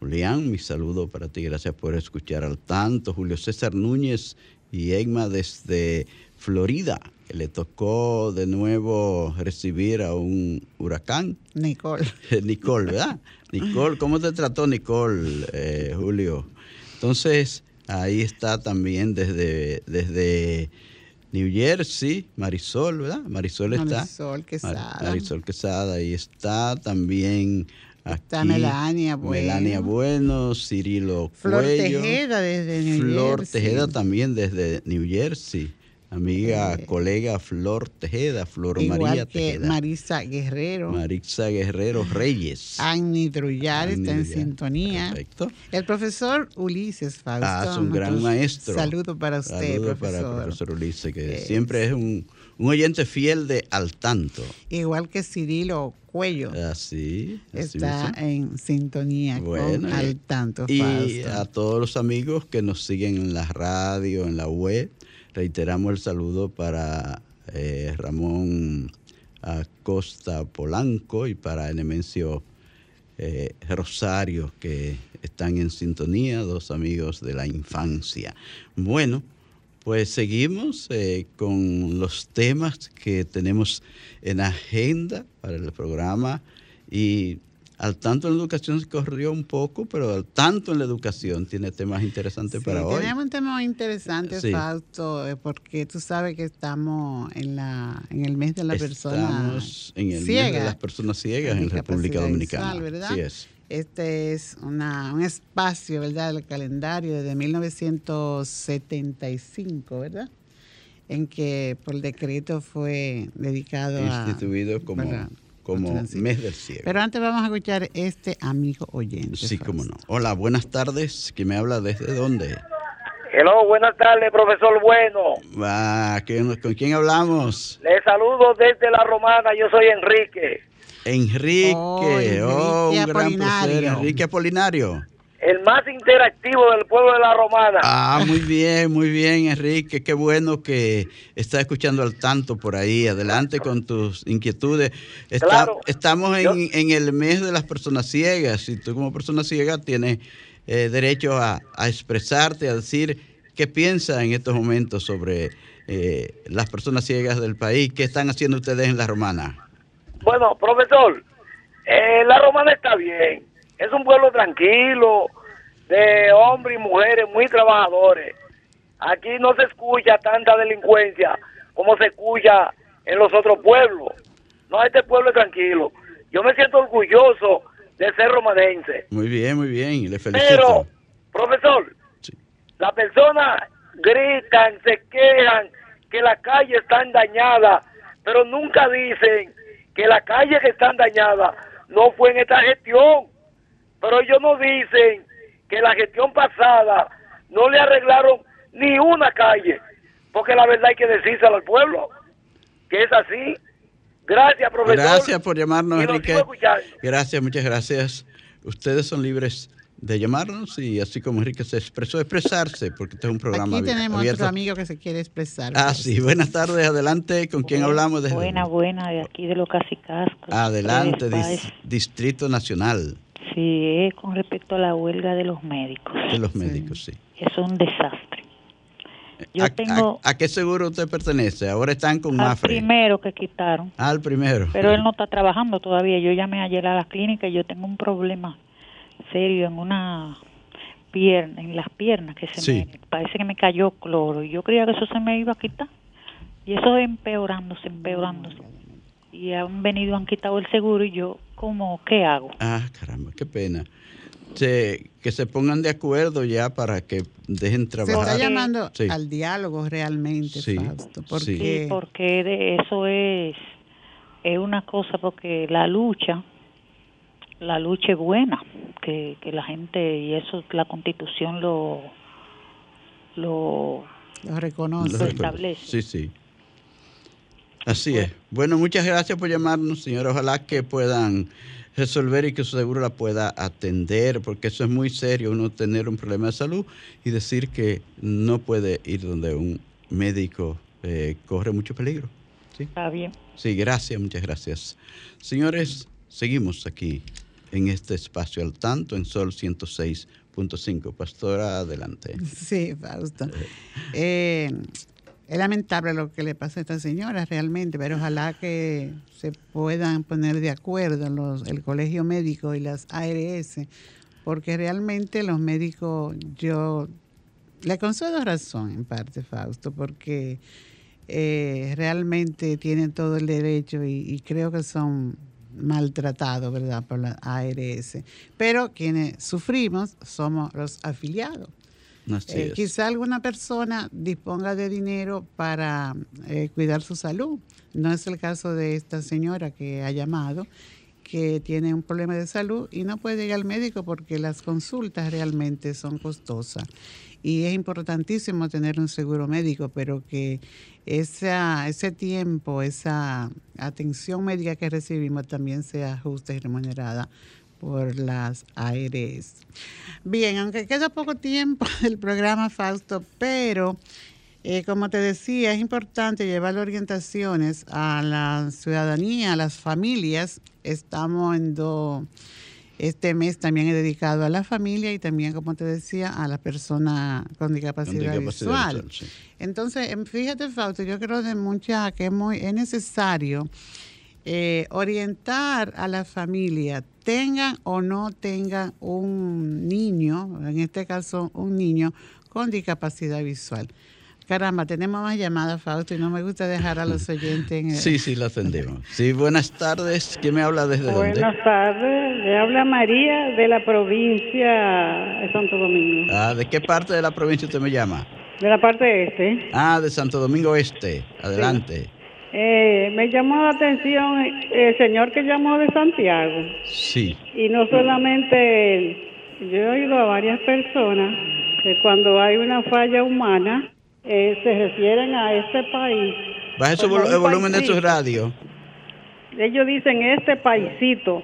Julián, mi saludo para ti, gracias por escuchar al tanto. Julio César Núñez y Egma desde Florida le tocó de nuevo recibir a un huracán. Nicole. Nicole, ¿verdad? Nicole, ¿cómo te trató Nicole, eh, Julio? Entonces, ahí está también desde, desde New Jersey, Marisol, ¿verdad? Marisol está. Marisol Quesada. Marisol Quesada. Y está también Está Melania Bueno. Melania Bueno, Cirilo Flor Tejeda desde New Flor Tejeda también desde New Jersey amiga, eh, colega Flor Tejeda, Flor María Tejeda. Marisa Guerrero. Marisa Guerrero Reyes. Annie Drullar está en sintonía. Perfecto. El profesor Ulises Fausto. Ah, es un gran maestro. Saludo para usted, Saludo para el profesor Ulises, que siempre es un, oyente fiel de Al Tanto. Igual que Cirilo Cuello. Así. está en sintonía con Al Tanto. Y a todos los amigos que nos siguen en la radio, en la web Reiteramos el saludo para eh, Ramón Acosta Polanco y para Enemencio eh, Rosario, que están en sintonía, dos amigos de la infancia. Bueno, pues seguimos eh, con los temas que tenemos en agenda para el programa y al tanto en la educación se corrió un poco, pero al tanto en la educación tiene temas interesantes para hoy. Tenemos un tema interesante, Fausto, eh, porque tú sabes que estamos en la en el mes de la persona Estamos en el mes de las personas ciegas en República Dominicana. ¿verdad? es. Este es una, un espacio, ¿verdad?, del calendario desde 1975, ¿verdad? En que por decreto fue dedicado Instituido como como mes del cielo. Pero antes vamos a escuchar este amigo oyente. Sí, cómo no. Hola, buenas tardes. ¿Quién me habla desde dónde? Hello, buenas tardes, profesor Bueno. Ah, ¿Con quién hablamos? Le saludo desde La Romana, yo soy Enrique. Enrique, oh, un gran profesor, Enrique Apolinario el más interactivo del pueblo de La Romana. Ah, muy bien, muy bien, Enrique. Qué bueno que estás escuchando al tanto por ahí. Adelante con tus inquietudes. estamos en, el mes de las personas ciegas y tú como persona ciega tienes eh, derecho a, expresarte, a decir qué piensas en estos momentos sobre eh, las personas ciegas del país. ¿Qué están haciendo ustedes en La Romana? Bueno, profesor, eh, La Romana está bien es un pueblo tranquilo, de hombres y mujeres muy trabajadores. Aquí no se escucha tanta delincuencia como se escucha en los otros pueblos. No, este pueblo es tranquilo. Yo me siento orgulloso de ser romanense. Muy bien, muy bien, le felicito. Pero, profesor, las personas gritan, se quejan que las calles están dañadas, pero nunca dicen que las calles que están dañadas no fue en esta gestión. Pero ellos no dicen que la gestión pasada no le arreglaron ni una calle, porque la verdad hay que decírselo al pueblo, que es así. Gracias, profesor. Gracias por llamarnos, Enrique. Gracias, muchas gracias. Ustedes son libres de llamarnos y así como Enrique se expresó, expresarse, porque este es un programa Aquí tenemos otro amigo que se quiere expresar. Ah, sí, buenas tardes, adelante, ¿con quién hablamos? buena, buena, de aquí de los Casicascos. Adelante, Distrito Nacional. Sí, con respecto a la huelga de los médicos. De los médicos, sí. Es un desastre. Yo ¿A, tengo, a, qué seguro usted pertenece? Ahora están con al primero que quitaron. Al primero. Pero él no está trabajando todavía. Yo llamé ayer a la clínica y yo tengo un problema serio en una pierna, en las piernas, que se me parece que me cayó cloro. Y yo creía que eso se me iba a quitar. Y eso empeorándose, empeorándose. Y han venido, han quitado el seguro y yo como, ¿qué hago? Ah, caramba, qué pena. que se pongan de acuerdo ya para que dejen trabajar. Se está llamando al diálogo realmente, sí, Fausto. Porque... Sí, porque de eso es, es una cosa, porque la lucha, la lucha es buena, que, que la gente, y eso la constitución lo, lo, lo reconoce. Lo establece. Sí, sí. Así es. Bueno, muchas gracias por llamarnos, señor. Ojalá que puedan resolver y que su seguro la pueda atender, porque eso es muy serio, uno tener un problema de salud y decir que no puede ir donde un médico eh, corre mucho peligro. ¿sí? Está bien. Sí, gracias, muchas gracias. Señores, seguimos aquí en este espacio al tanto en Sol 106.5. Pastora, adelante. Sí, Fausto. Eh, es lamentable lo que le pasa a esta señora realmente, pero ojalá que se puedan poner de acuerdo los, el colegio médico y las ARS, porque realmente los médicos, yo le concedo razón en parte, Fausto, porque eh, realmente tienen todo el derecho y, creo que son maltratado, ¿verdad?, por la ARS. Pero quienes sufrimos somos los afiliados. Eh, quizá alguna persona disponga de dinero para eh, cuidar su salud. No es el caso de esta señora que ha llamado, que tiene un problema de salud y no puede ir al médico porque las consultas realmente son costosas. Y es importantísimo tener un seguro médico, pero que esa, ese tiempo, esa atención médica que recibimos también sea justa y remunerada por las ARS. Bien, aunque queda poco tiempo del programa Fausto, pero eh, como te decía, es importante llevar orientaciones a la ciudadanía, a las familias. Estamos en dos este mes también he dedicado a la familia y también, como te decía, a la persona con discapacidad, visual. Entonces, em, fíjate, Fausto, yo creo de mucha que es, muy, es necesario eh, orientar a la familia, tengan o no tengan un niño, en este caso un niño con discapacidad visual. Caramba, tenemos más llamadas, Fausto, y no me gusta dejar a los oyentes en Sí, sí, la atendemos. Sí, buenas tardes. ¿Quién me habla desde dónde? Buenas tardes. Le habla María de la provincia de Santo Domingo. Ah, ¿de qué parte de la provincia usted me llama? De la parte este. Ah, de Santo Domingo Este. Adelante. Eh, me llamó la atención el señor que llamó de Santiago. Sí. Y no solamente él. Yo he oído a varias personas que cuando hay una falla humana, eh, se refieren a este país. Baja el volumen de su radio. Ellos dicen este paisito.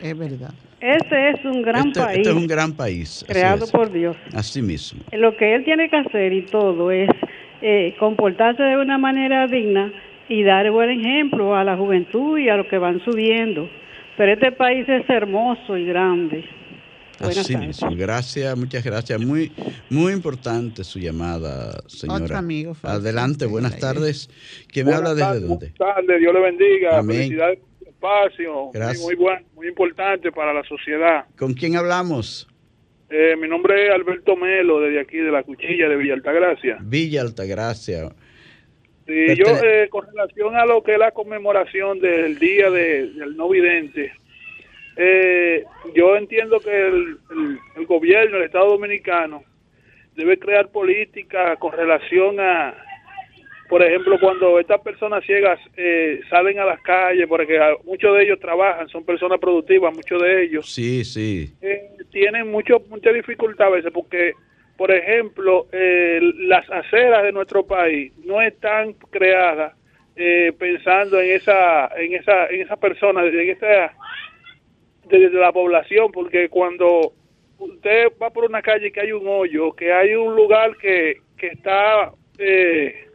Es verdad. Este es un gran este, país. Este es un gran país. Creado por Dios. Así mismo. Lo que él tiene que hacer y todo es eh, comportarse de una manera digna y dar buen ejemplo a la juventud y a los que van subiendo. Pero este país es hermoso y grande. Así mismo, gracias, muchas gracias. Muy, muy importante su llamada, señora. Otro amigo. Adelante, buenas tardes. ¿Quién me habla desde dónde? Buenas tardes, Dios le bendiga. Felicidades por el espacio. Gracias. Muy, muy, muy importante para la sociedad. ¿Con quién hablamos? Eh, mi nombre es Alberto Melo, desde aquí, de la Cuchilla de Villa Altagracia. Villa Altagracia. Sí, yo, eh, con relación a lo que es la conmemoración del Día del No Vidente, eh, yo entiendo que el, gobierno, el Estado Dominicano, debe crear políticas con relación a, por ejemplo, cuando estas personas ciegas eh, salen a las calles, porque muchos de ellos trabajan, son personas productivas, muchos de ellos. Sí, sí. Eh, tienen mucho, mucha dificultad a veces porque, por ejemplo, eh, las aceras de nuestro país no están creadas pensando en esa, en esa, en esa persona, en esa desde la población, porque cuando usted va por una calle que hay un hoyo, que hay un lugar que, que está eh,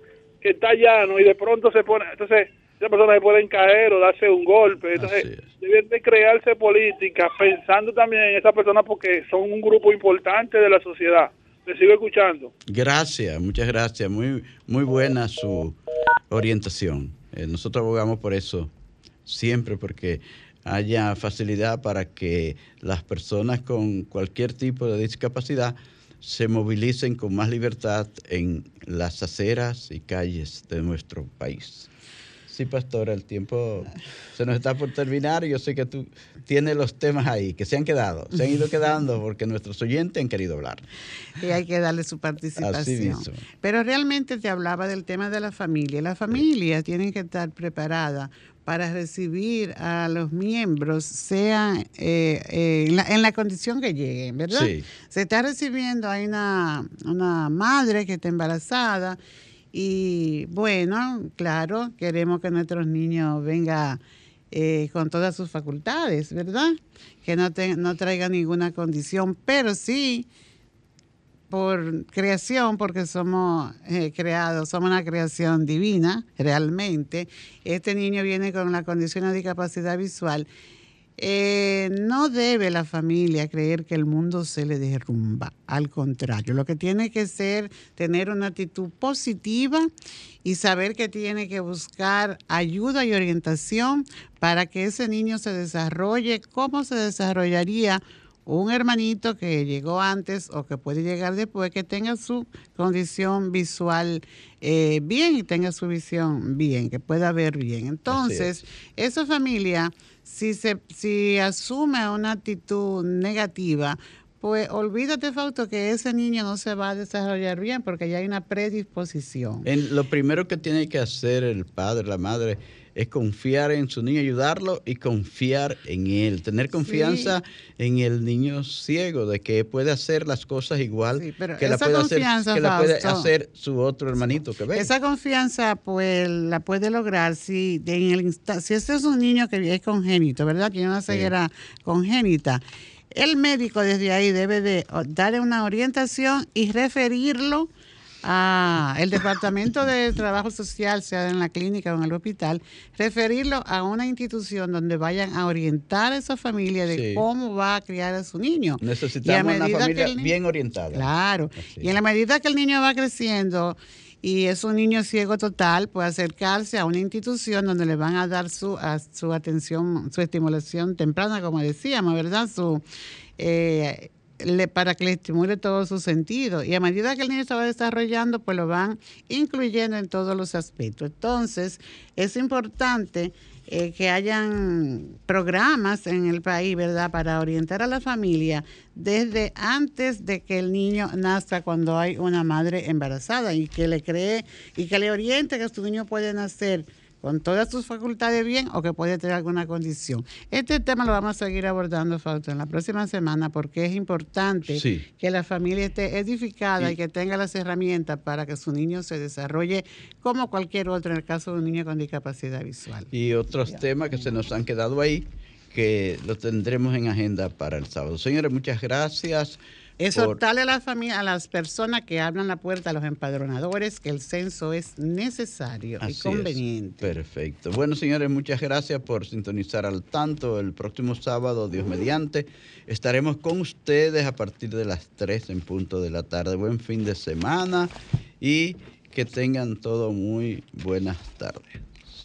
que está llano y de pronto se pone, entonces esas personas se pueden caer o darse un golpe, entonces deben de crearse políticas pensando también en esas personas porque son un grupo importante de la sociedad. Le sigo escuchando. Gracias, muchas gracias, muy muy buena su orientación. Eh, nosotros abogamos por eso siempre porque haya facilidad para que las personas con cualquier tipo de discapacidad se movilicen con más libertad en las aceras y calles de nuestro país. Sí, pastora, el tiempo se nos está por terminar. Yo sé que tú tienes los temas ahí, que se han quedado, se han ido quedando porque nuestros oyentes han querido hablar. Y hay que darle su participación. Pero realmente te hablaba del tema de la familia. Las familias tienen que estar preparadas para recibir a los miembros, sea eh, eh, en, la, condición que lleguen, ¿verdad? Se está recibiendo, hay una, una madre que está embarazada y bueno, claro, queremos que nuestros niños vengan eh, con todas sus facultades, ¿verdad? Que no, no traigan ninguna condición, pero sí por creación, porque somos eh, creados, somos una creación divina, realmente. Este niño viene con la condición de discapacidad visual. Eh, no debe la familia creer que el mundo se le derrumba, al contrario, lo que tiene que ser tener una actitud positiva y saber que tiene que buscar ayuda y orientación para que ese niño se desarrolle como se desarrollaría un hermanito que llegó antes o que puede llegar después, que tenga su condición visual eh, bien y tenga su visión bien, que pueda ver bien. Entonces, esa familia, si, se, si asume una actitud negativa, pues olvídate, Fausto, que ese niño no se va a desarrollar bien porque ya hay una predisposición. En, lo primero que tiene que hacer el padre, la madre, es confiar en su niño, ayudarlo y confiar en él, tener confianza en el niño ciego, de que puede hacer las cosas igual que, la puede, hacer, que la puede hacer su otro hermanito que ve. Esa confianza pues la puede lograr si, en el, si este es un niño que es congénito, ¿verdad? Tiene una ceguera congénita. El médico desde ahí debe de darle una orientación y referirlo a el departamento de trabajo social, sea en la clínica o en el hospital, referirlo a una institución donde vayan a orientar a esa familia de cómo va a criar a su niño. Necesitamos una familia bien orientada. Claro. Y en la medida que el niño va creciendo y es un niño ciego total, puede acercarse a una institución donde le van a dar su, su atención, su estimulación temprana, como decíamos, ¿verdad? Su, eh, le, para que le estimule todo su sentido. Y a medida que el niño se va desarrollando, pues lo van incluyendo en todos los aspectos. Entonces, es importante eh, que hayan programas en el país, ¿verdad?, para orientar a la familia desde antes de que el niño nazca cuando hay una madre embarazada y que le cree y que le oriente que su niño puede nacer con todas sus facultades bien o que puede tener alguna condición. Este tema lo vamos a seguir abordando, Fausto, en la próxima semana porque es importante que la familia esté edificada y que tenga las herramientas para que su niño se desarrolle como cualquier otro en el caso de un niño con discapacidad visual. Y otros temas que se nos han quedado ahí que lo tendremos en agenda para el sábado. Señores, muchas gracias. Exhortarle a la familia, a las personas que abran la puerta a los empadronadores que el censo es necesario y conveniente. Perfecto. Bueno, señores, muchas gracias por sintonizar al tanto. El próximo sábado, Dios mediante, estaremos con ustedes a partir de las 3 en punto de la tarde. Buen fin de semana y que tengan todo muy buenas tardes.